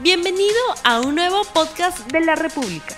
Bienvenido a un nuevo podcast de la República.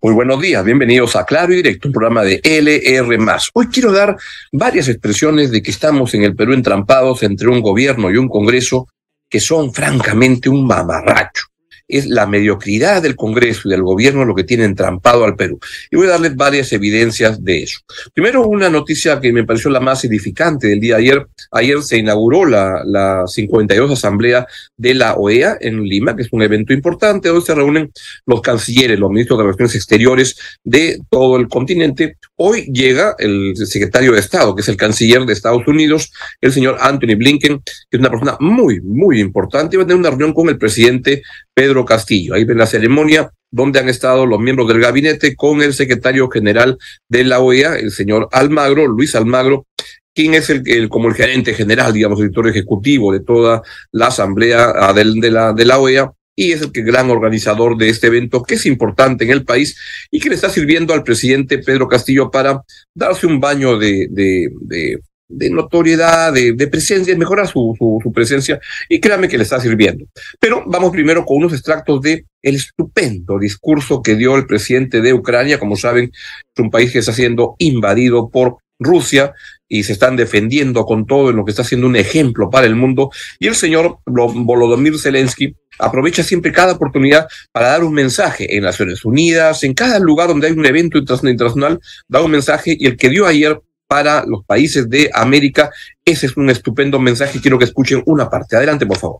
Muy buenos días, bienvenidos a Claro y Directo, un programa de LR. Hoy quiero dar varias expresiones de que estamos en el Perú entrampados entre un gobierno y un Congreso que son francamente un mamarracho es la mediocridad del Congreso y del gobierno lo que tiene entrampado al Perú. Y voy a darles varias evidencias de eso. Primero, una noticia que me pareció la más edificante del día de ayer. Ayer se inauguró la, la 52 Asamblea de la OEA en Lima, que es un evento importante, donde se reúnen los cancilleres, los ministros de Relaciones Exteriores de todo el continente. Hoy llega el secretario de Estado, que es el canciller de Estados Unidos, el señor Anthony Blinken, que es una persona muy, muy importante, va a tener una reunión con el presidente Pedro Castillo. Ahí ven la ceremonia donde han estado los miembros del gabinete con el secretario general de la OEA, el señor Almagro, Luis Almagro, quien es el, como el gerente general, digamos, el director ejecutivo de toda la asamblea ah, de, la, de la OEA, y es el que gran organizador de este evento que es importante en el país y que le está sirviendo al presidente Pedro Castillo para darse un baño de, de, de de notoriedad, de, de presencia, mejorar su, su, su, presencia y créame que le está sirviendo. Pero vamos primero con unos extractos de el estupendo discurso que dio el presidente de Ucrania. Como saben, es un país que está siendo invadido por Rusia y se están defendiendo con todo en lo que está siendo un ejemplo para el mundo. Y el señor Volodymyr Zelensky aprovecha siempre cada oportunidad para dar un mensaje en Naciones Unidas, en cada lugar donde hay un evento internacional, da un mensaje y el que dio ayer para los países de América. Ese es un estupendo mensaje. Quiero que escuchen una parte. Adelante, por favor.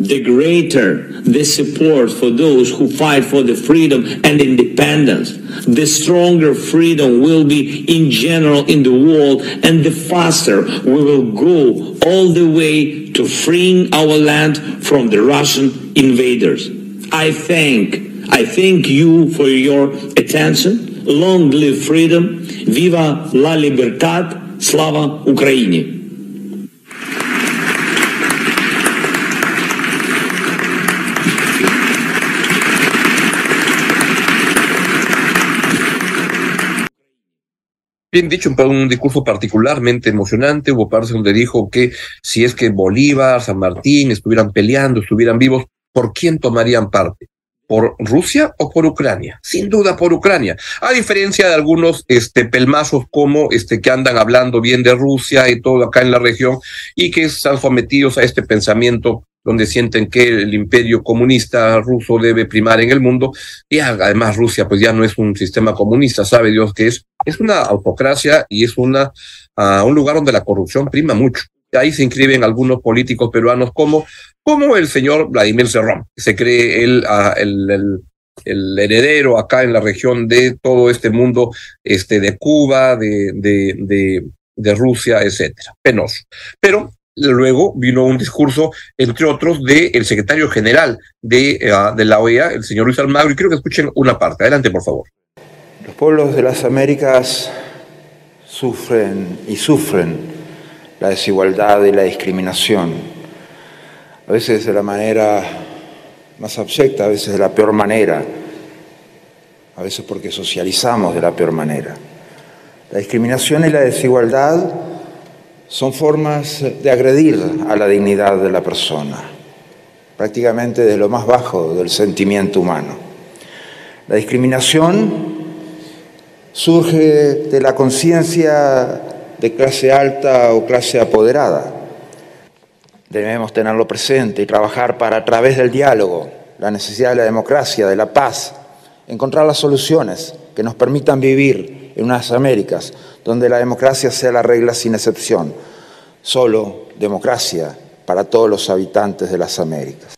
The greater the support for those who fight for the freedom and independence, the stronger freedom will be in general in the world, and the faster we will go all the way to freeing our land from the Russian invaders. I thank, I thank you for your attention. Long live freedom. Viva la libertad. Slava Ukraini. Bien dicho, un discurso particularmente emocionante. Hubo partes donde dijo que si es que Bolívar, San Martín estuvieran peleando, estuvieran vivos, ¿por quién tomarían parte? Por Rusia o por Ucrania? Sin duda por Ucrania. A diferencia de algunos este, pelmazos como este, que andan hablando bien de Rusia y todo acá en la región y que están sometidos a este pensamiento donde sienten que el imperio comunista ruso debe primar en el mundo y además Rusia pues ya no es un sistema comunista, sabe Dios que es, es una autocracia y es una, uh, un lugar donde la corrupción prima mucho. Ahí se inscriben algunos políticos peruanos como, como el señor Vladimir Cerrón, se cree el, ah, el, el, el, heredero acá en la región de todo este mundo este, de Cuba, de, de, de, de Rusia, etcétera. Penoso. Pero luego vino un discurso, entre otros, del secretario general de, uh, de la OEA, el señor Luis Almagro, y quiero que escuchen una parte. Adelante, por favor. Los pueblos de las Américas sufren y sufren la desigualdad y la discriminación, a veces de la manera más abyecta, a veces de la peor manera, a veces porque socializamos de la peor manera. La discriminación y la desigualdad son formas de agredir a la dignidad de la persona, prácticamente de lo más bajo del sentimiento humano. La discriminación surge de la conciencia de clase alta o clase apoderada. Debemos tenerlo presente y trabajar para, a través del diálogo, la necesidad de la democracia, de la paz, encontrar las soluciones que nos permitan vivir en unas Américas donde la democracia sea la regla sin excepción. Solo democracia para todos los habitantes de las Américas.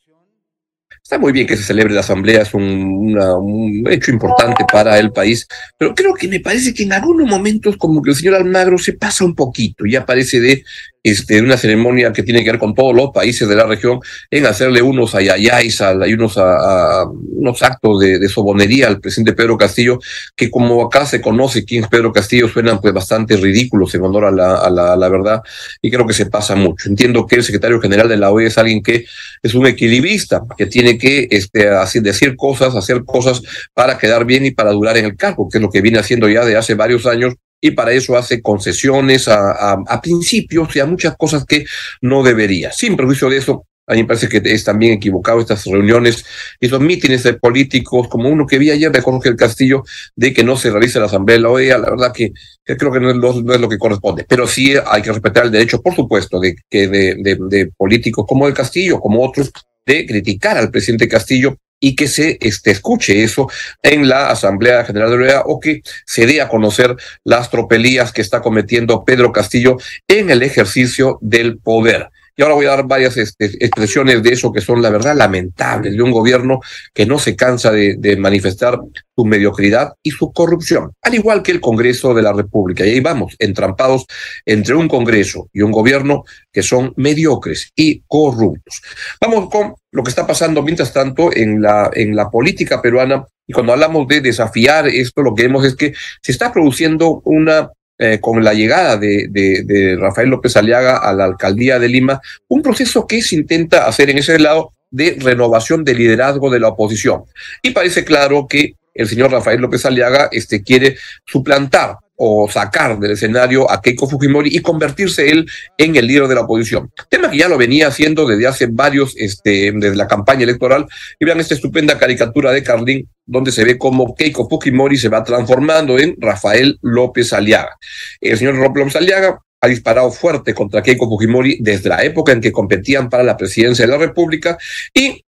Está muy bien que se celebre la asamblea, es un, hecho importante para el país, pero creo que me parece que en algunos momentos como que el señor Almagro se pasa un poquito, ya parece de este, una ceremonia que tiene que ver con todos los países de la región, en hacerle unos ayayáis y unos, a, unos actos de, de, sobonería al presidente Pedro Castillo, que como acá se conoce quién es Pedro Castillo, suenan pues bastante ridículos en honor a la, verdad, y creo que se pasa mucho. Entiendo que el secretario general de la OEA es alguien que es un equilibrista, que tiene que este, así, decir cosas, hacer cosas para quedar bien y para durar en el cargo, que es lo que viene haciendo ya de hace varios años y para eso hace concesiones a, a, a, principios y a muchas cosas que no debería. Sin perjuicio de eso, A mí me parece que es también equivocado estas reuniones, esos mítines de políticos, como uno que vi ayer de Jorge el Castillo, de que no se realice la Asamblea de la OEA. La verdad que, creo que no es, lo, que corresponde. Pero sí hay que respetar el derecho, por supuesto, de, que de, de políticos como el Castillo, como otros, de criticar al presidente Castillo y que se este, escuche eso en la Asamblea General de la OEA o que se dé a conocer las tropelías que está cometiendo Pedro Castillo en el ejercicio del poder. Y ahora voy a dar varias este, expresiones de eso que son, la verdad, lamentables, de un gobierno que no se cansa de, de, manifestar su mediocridad y su corrupción, al igual que el Congreso de la República. Y ahí vamos, entrampados entre un Congreso y un gobierno que son mediocres y corruptos. Vamos con lo que está pasando mientras tanto en la, en la política peruana. Y cuando hablamos de desafiar esto, lo que vemos es que se está produciendo una eh, con la llegada de, Rafael López Aliaga a la alcaldía de Lima, un proceso que se intenta hacer en ese lado de renovación de liderazgo de la oposición. Y parece claro que el señor Rafael López Aliaga este, quiere suplantar o sacar del escenario a Keiko Fujimori y convertirse él en el líder de la oposición. Tema que ya lo venía haciendo desde hace varios, este, desde la campaña electoral. Y vean esta estupenda caricatura de Carlín, donde se ve cómo Keiko Fujimori se va transformando en Rafael López Aliaga. El señor López Aliaga ha disparado fuerte contra Keiko Fujimori desde la época en que competían para la presidencia de la República y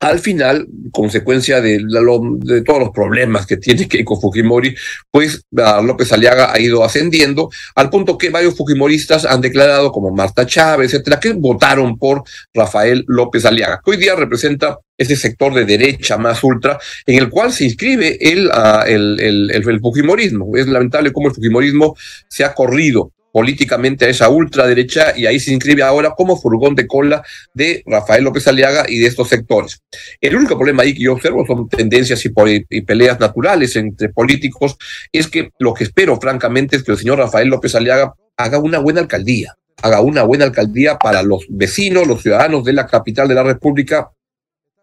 al final, consecuencia de, de, todos los problemas que tiene Keiko Fujimori, pues López Aliaga ha ido ascendiendo al punto que varios fujimoristas han declarado, como Marta Chávez, etcétera, que votaron por Rafael López Aliaga, que hoy día representa ese sector de derecha más ultra en el cual se inscribe el, el, el, el fujimorismo. Es lamentable cómo el fujimorismo se ha corrido políticamente a esa ultraderecha y ahí se inscribe ahora como furgón de cola de Rafael López Aliaga y de estos sectores. El único problema ahí que yo observo son tendencias y, peleas naturales entre políticos, es que lo que espero francamente es que el señor Rafael López Aliaga haga una buena alcaldía, haga una buena alcaldía para los vecinos, los ciudadanos de la capital de la República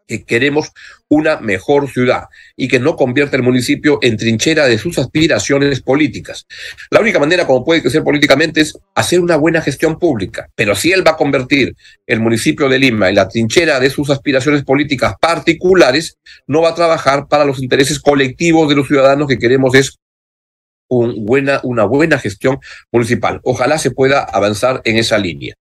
que queremos una mejor ciudad y que no convierta el municipio en trinchera de sus aspiraciones políticas. La única manera como puede crecer políticamente es hacer una buena gestión pública, pero si él va a convertir el municipio de Lima en la trinchera de sus aspiraciones políticas particulares, no va a trabajar para los intereses colectivos de los ciudadanos que queremos es una buena gestión municipal. Ojalá se pueda avanzar en esa línea.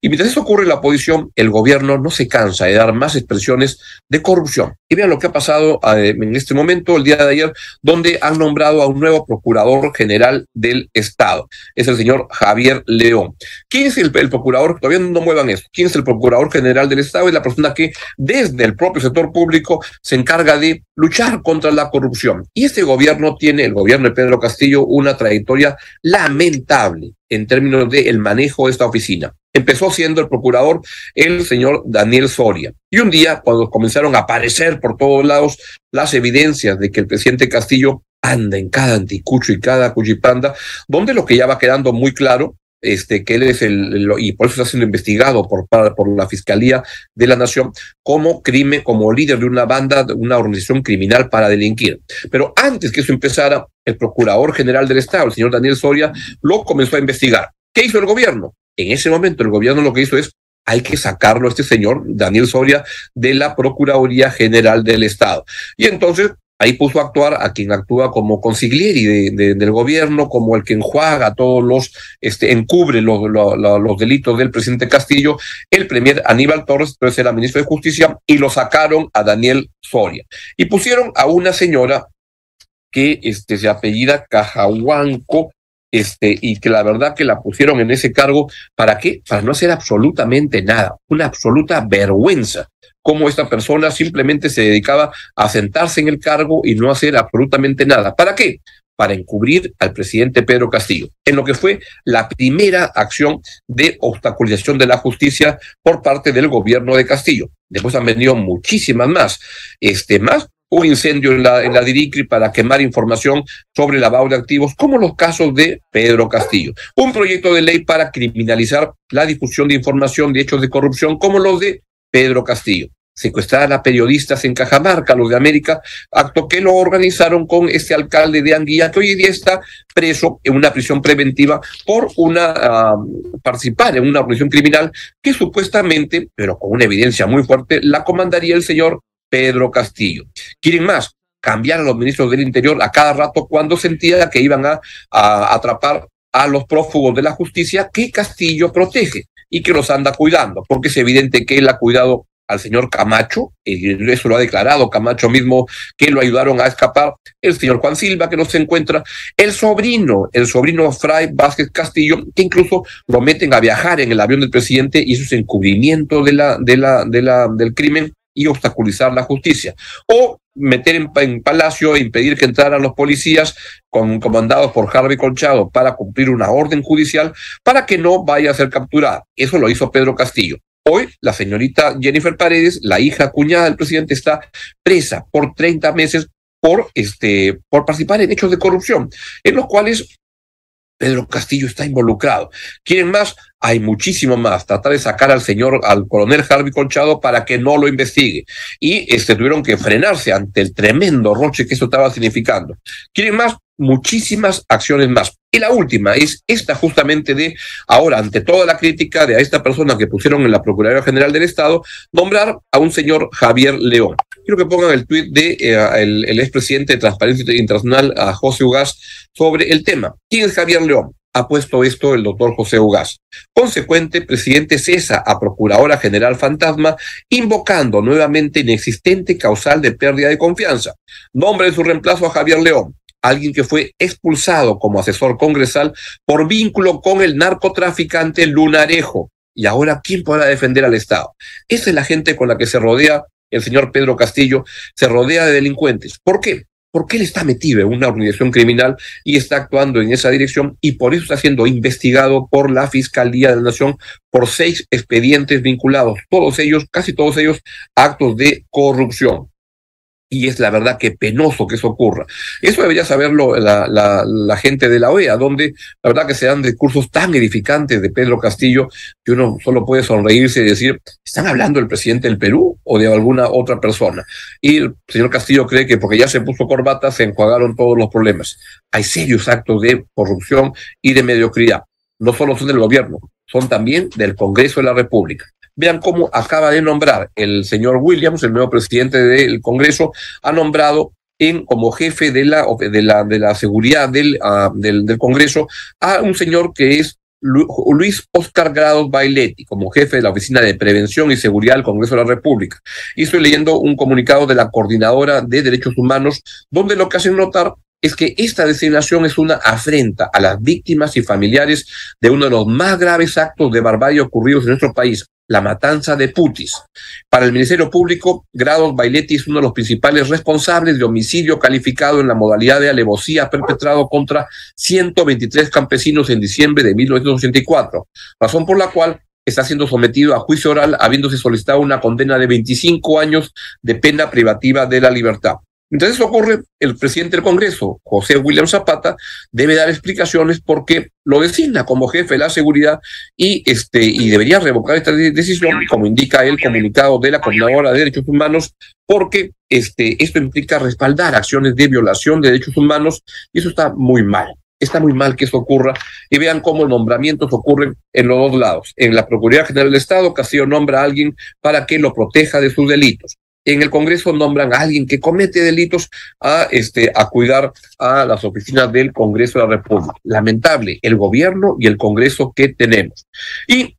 Y mientras eso ocurre en la oposición, el gobierno no se cansa de dar más expresiones de corrupción. Y vean lo que ha pasado eh, en este momento, el día de ayer, donde han nombrado a un nuevo procurador general del Estado. Es el señor Javier León. ¿Quién es el, procurador? Todavía no muevan eso. ¿Quién es el procurador general del Estado? Es la persona que desde el propio sector público se encarga de luchar contra la corrupción. Y este gobierno tiene, el gobierno de Pedro Castillo, una trayectoria lamentable en términos del el manejo de esta oficina. Empezó siendo el procurador el señor Daniel Soria. Y un día, cuando comenzaron a aparecer por todos lados las evidencias de que el presidente Castillo anda en cada anticucho y cada cuchipanda, donde lo que ya va quedando muy claro este, que él es el, y por eso está siendo investigado por, por la Fiscalía de la Nación como crimen, como líder de una banda, de una organización criminal para delinquir. Pero antes que eso empezara, el Procurador General del Estado, el señor Daniel Soria, lo comenzó a investigar. ¿Qué hizo el gobierno? En ese momento el gobierno lo que hizo es hay que sacarlo a este señor, Daniel Soria, de la Procuraduría General del Estado. Y entonces ahí puso a actuar a quien actúa como consiglieri del gobierno, como el que enjuaga todos los, este, encubre los, los, delitos del presidente Castillo, el premier Aníbal Torres, entonces era ministro de Justicia, y lo sacaron a Daniel Soria. Y pusieron a una señora que este, se apellida Cajahuanco, este, y que la verdad que la pusieron en ese cargo, ¿para qué? Para no hacer absolutamente nada, una absoluta vergüenza cómo esta persona simplemente se dedicaba a sentarse en el cargo y no hacer absolutamente nada. ¿Para qué? Para encubrir al presidente Pedro Castillo, en lo que fue la primera acción de obstaculización de la justicia por parte del gobierno de Castillo. Después han venido muchísimas más, este, más un incendio en la, en la DIRICRI para quemar información sobre lavado de activos, como los casos de Pedro Castillo. Un proyecto de ley para criminalizar la difusión de información de hechos de corrupción, como los de Pedro Castillo. Secuestrar a periodistas en Cajamarca, los de América, acto que lo organizaron con este alcalde de Anguilla, que hoy día está preso en una prisión preventiva por una uh, participar en una organización criminal que supuestamente, pero con una evidencia muy fuerte, la comandaría el señor Pedro Castillo. ¿Quieren más? Cambiar a los ministros del Interior a cada rato cuando sentía que iban a atrapar a los prófugos de la justicia que Castillo protege y que los anda cuidando, porque es evidente que él ha cuidado al señor Camacho, y eso lo ha declarado Camacho mismo, que lo ayudaron a escapar, el señor Juan Silva, que no se encuentra, el sobrino, el sobrino Fray Vázquez Castillo, que incluso lo meten a viajar en el avión del presidente y eso es encubrimiento de la, la, de la, del crimen y obstaculizar la justicia. O meter en, en, Palacio e impedir que entraran los policías con, comandados por Harvey Colchado para cumplir una orden judicial para que no vaya a ser capturada. Eso lo hizo Pedro Castillo. Hoy la señorita Jennifer Paredes, la hija cuñada del presidente, está presa por 30 meses por, este, por participar en hechos de corrupción, en los cuales Pedro Castillo está involucrado. ¿Quieren más? Hay muchísimo más. Tratar de sacar al señor, al coronel Harvey Colchado para que no lo investigue. Y este, tuvieron que frenarse ante el tremendo roche que eso estaba significando. ¿Quieren más? Muchísimas acciones más. Y la última es esta justamente de ahora, ante toda la crítica de a esta persona que pusieron en la Procuraduría General del Estado, nombrar a un señor Javier León. Quiero que pongan el tuit de eh, el, el expresidente de Transparencia Internacional, a José Ugas, sobre el tema. ¿Quién es Javier León? ha puesto esto el doctor José Ugas. Consecuente, presidente cesa a Procuradora General Fantasma, invocando nuevamente inexistente causal de pérdida de confianza. Nombre de su reemplazo a Javier León alguien que fue expulsado como asesor congresal por vínculo con el narcotraficante Lunarejo. Y ahora, ¿quién podrá defender al Estado? Esa es la gente con la que se rodea el señor Pedro Castillo, se rodea de delincuentes. ¿Por qué? Porque él está metido en una organización criminal y está actuando en esa dirección y por eso está siendo investigado por la Fiscalía de la Nación por seis expedientes vinculados, todos ellos, casi todos ellos, actos de corrupción y es la verdad que penoso que eso ocurra. Eso debería saberlo la, gente de la OEA, donde la verdad que se dan discursos tan edificantes de Pedro Castillo que uno solo puede sonreírse y decir, ¿están hablando del presidente del Perú o de alguna otra persona? Y el señor Castillo cree que porque ya se puso corbata se enjuagaron todos los problemas. Hay serios actos de corrupción y de mediocridad. No solo son del gobierno, son también del Congreso de la República. Vean cómo acaba de nombrar el señor Williams, el nuevo presidente del Congreso, ha nombrado en, como jefe de la, de la, de la seguridad del, uh, del, del Congreso a un señor que es Luis Oscar Grados Bailetti, como jefe de la Oficina de Prevención y Seguridad del Congreso de la República. Y estoy leyendo un comunicado de la Coordinadora de Derechos Humanos, donde lo que hacen notar es que esta designación es una afrenta a las víctimas y familiares de uno de los más graves actos de barbarie ocurridos en nuestro país, la matanza de Putis. Para el Ministerio Público, Grados Bailetti es uno de los principales responsables de homicidio calificado en la modalidad de alevosía perpetrado contra 123 campesinos en diciembre de 1984, razón por la cual está siendo sometido a juicio oral habiéndose solicitado una condena de 25 años de pena privativa de la libertad. Eso ocurre, el presidente del Congreso, José William Zapata, debe dar explicaciones porque lo designa como jefe de la seguridad y, este, y debería revocar esta decisión, como indica el comunicado de la Coordinadora de Derechos Humanos, porque este, esto implica respaldar acciones de violación de derechos humanos y eso está muy mal. Está muy mal que eso ocurra y vean cómo los nombramientos ocurren en los dos lados. En la Procuraduría General del Estado, Castillo nombra a alguien para que lo proteja de sus delitos en el Congreso nombran a alguien que comete delitos a, este, a cuidar a las oficinas del Congreso de la República. Lamentable, el gobierno y el Congreso que tenemos. Y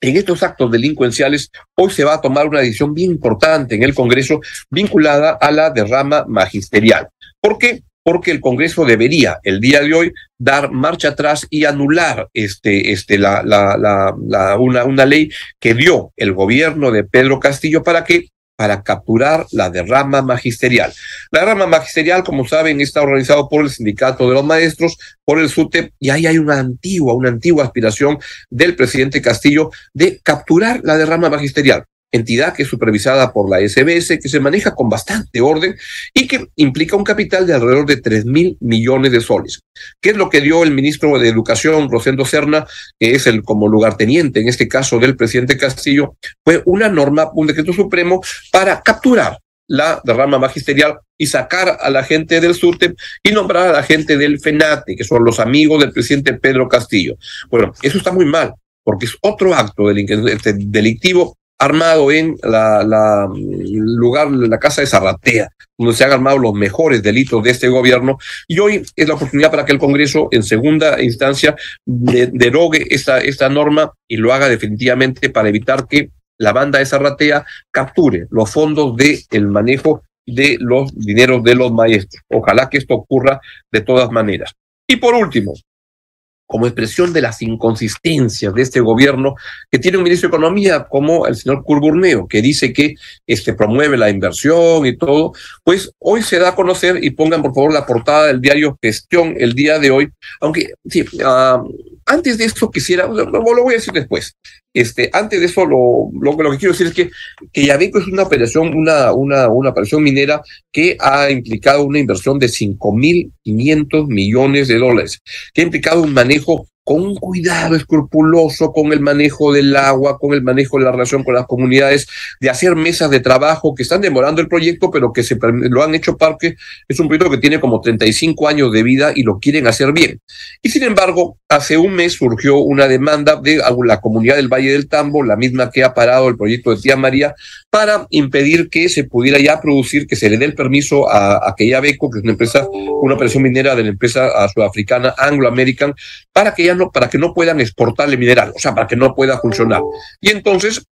en estos actos delincuenciales, hoy se va a tomar una decisión bien importante en el Congreso vinculada a la derrama magisterial. ¿Por qué? Porque el Congreso debería, el día de hoy, dar marcha atrás y anular este, este, la, la, la, la una, una ley que dio el gobierno de Pedro Castillo para que para capturar la derrama magisterial. La derrama magisterial, como saben, está organizado por el Sindicato de los Maestros, por el SUTEP, y ahí hay una antigua, una antigua aspiración del presidente Castillo de capturar la derrama magisterial. Entidad que es supervisada por la SBS, que se maneja con bastante orden y que implica un capital de alrededor de 3 mil millones de soles. ¿Qué es lo que dio el ministro de Educación, Rosendo Serna, que es el como lugarteniente en este caso del presidente Castillo? Fue una norma, un decreto supremo para capturar la derrama magisterial y sacar a la gente del SURTEP y nombrar a la gente del FENATE, que son los amigos del presidente Pedro Castillo. Bueno, eso está muy mal, porque es otro acto este, delictivo armado en la, la lugar, la casa de Zarratea, donde se han armado los mejores delitos de este gobierno, y hoy es la oportunidad para que el Congreso, en segunda instancia, derogue esta, esta norma y lo haga definitivamente para evitar que la banda de Zarratea capture los fondos del el manejo de los dineros de los maestros. Ojalá que esto ocurra de todas maneras. Y por último, como expresión de las inconsistencias de este gobierno, que tiene un ministro de Economía como el señor Curburneo, que dice que este, promueve la inversión y todo, pues hoy se da a conocer, y pongan por favor la portada del diario Gestión el día de hoy, aunque sí, uh, antes de esto quisiera, lo, voy a decir después, este, antes de eso, lo, que quiero decir es que, que Yabeco es una operación, una, una, una operación minera que ha implicado una inversión de 5.500 millones de dólares, que ha implicado un manejo con un cuidado escrupuloso con el manejo del agua, con el manejo de la relación con las comunidades, de hacer mesas de trabajo que están demorando el proyecto, pero que se lo han hecho porque es un proyecto que tiene como 35 años de vida y lo quieren hacer bien. Y sin embargo, hace un mes surgió una demanda de la comunidad del Valle del Tambo, la misma que ha parado el proyecto de Tía María, para impedir que se pudiera ya producir, que se le dé el permiso a, aquella Beco, que es una empresa, una operación minera de la empresa sudafricana Anglo American, para que ya para que no puedan exportar el mineral, o sea, para que no pueda funcionar. Y entonces,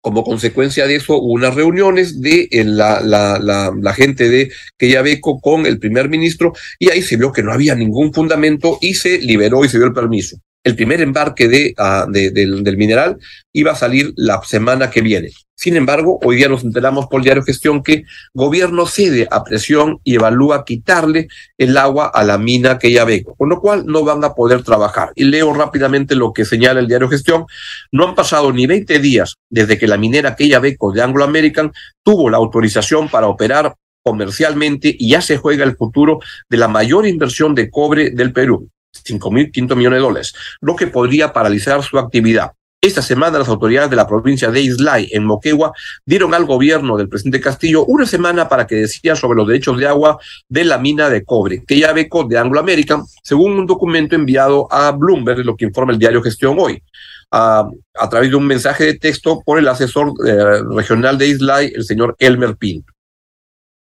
como consecuencia de eso, hubo unas reuniones de eh, la, la, la, la gente de Quellaveco con el primer ministro y ahí se vio que no había ningún fundamento y se liberó y se dio el permiso. El primer embarque de, uh, de, del, mineral iba a salir la semana que viene. Sin embargo, hoy día nos enteramos por diario gestión que gobierno cede a presión y evalúa quitarle el agua a la mina que ya ve, con lo cual no van a poder trabajar. Y leo rápidamente lo que señala el diario gestión. No han pasado ni 20 días desde que la minera Beco de Anglo American tuvo la autorización para operar comercialmente y ya se juega el futuro de la mayor inversión de cobre del Perú. 5.500 millones de dólares, lo que podría paralizar su actividad. Esta semana las autoridades de la provincia de Islay, en Moquegua, dieron al gobierno del presidente Castillo una semana para que decida sobre los derechos de agua de la mina de cobre, que ya beco de Anglo American, según un documento enviado a Bloomberg, lo que informa el diario Gestión hoy. A, a través de un mensaje de texto por el asesor eh, regional de Islay, el señor Elmer Pinto.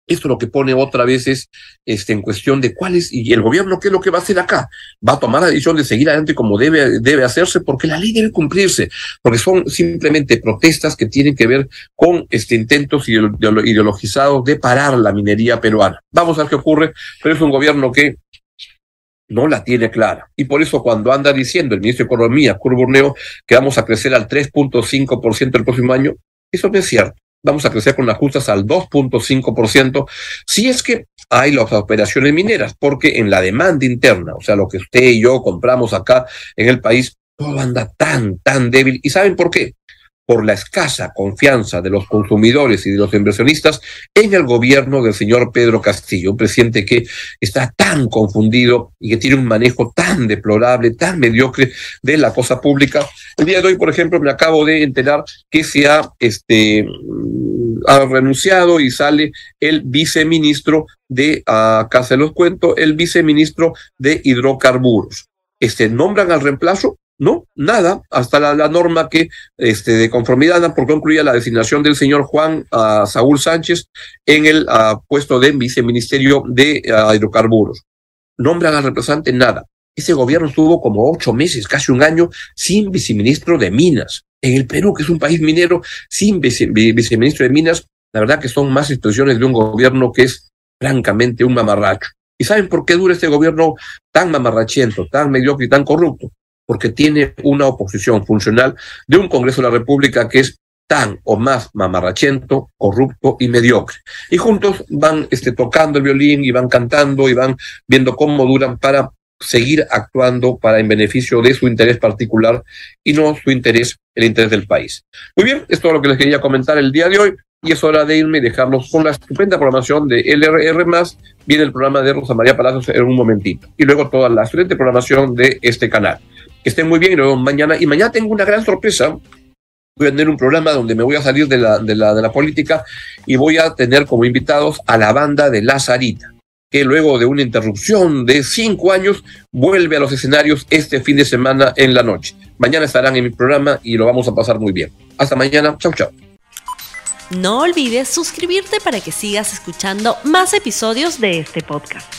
Esto lo que pone otra vez es este, en cuestión de cuál es, y el gobierno qué es lo que va a hacer acá. Va a tomar la decisión de seguir adelante como debe, debe hacerse, porque la ley debe cumplirse, porque son simplemente protestas que tienen que ver con este, intentos ideologizados de parar la minería peruana. Vamos a ver qué ocurre, pero es un gobierno que no la tiene clara. Y por eso cuando anda diciendo el ministro de Economía, Curburneo, que vamos a crecer al 3.5% el próximo año, eso no es cierto vamos a crecer con las justas al 2.5%, si es que hay las operaciones mineras, porque en la demanda interna, o sea, lo que usted y yo compramos acá en el país, todo anda tan, tan débil. ¿Y saben por qué? Por la escasa confianza de los consumidores y de los inversionistas en el gobierno del señor Pedro Castillo, un presidente que está tan confundido y que tiene un manejo tan deplorable, tan mediocre de la cosa pública. El día de hoy, por ejemplo, me acabo de enterar que se ha, este, ha renunciado y sale el viceministro de, acá se los cuento, el viceministro de hidrocarburos. Este, nombran al reemplazo no, nada, hasta la, norma que este, de conformidad porque concluía la designación del señor Juan uh, Saúl Sánchez en el uh, puesto de viceministerio de uh, hidrocarburos. Nombran al representante nada. Ese gobierno estuvo como ocho meses, casi un año, sin viceministro de Minas. En el Perú, que es un país minero, sin vice, viceministro de Minas, la verdad que son más expresiones de un gobierno que es francamente un mamarracho. ¿Y saben por qué dura este gobierno tan mamarrachiento, tan mediocre y tan corrupto? Porque tiene una oposición funcional de un Congreso de la República que es tan o más mamarrachento, corrupto y mediocre. Y juntos van este, tocando el violín y van cantando y van viendo cómo duran para seguir actuando para en beneficio de su interés particular y no su interés el interés del país. Muy bien, esto es todo lo que les quería comentar el día de hoy y es hora de irme y dejarlos con la estupenda programación de LRR+, viene el programa de Rosa María Palacios en un momentito, y luego toda la excelente programación de este canal. Que estén muy bien y luego mañana, y mañana tengo una gran sorpresa, voy a tener un programa donde me voy a salir de la, de la, de la política y voy a tener como invitados a la banda de Lazarita que luego de una interrupción de cinco años vuelve a los escenarios este fin de semana en la noche. Mañana estarán en mi programa y lo vamos a pasar muy bien. Hasta mañana. Chau, chau. No olvides suscribirte para que sigas escuchando más episodios de este podcast.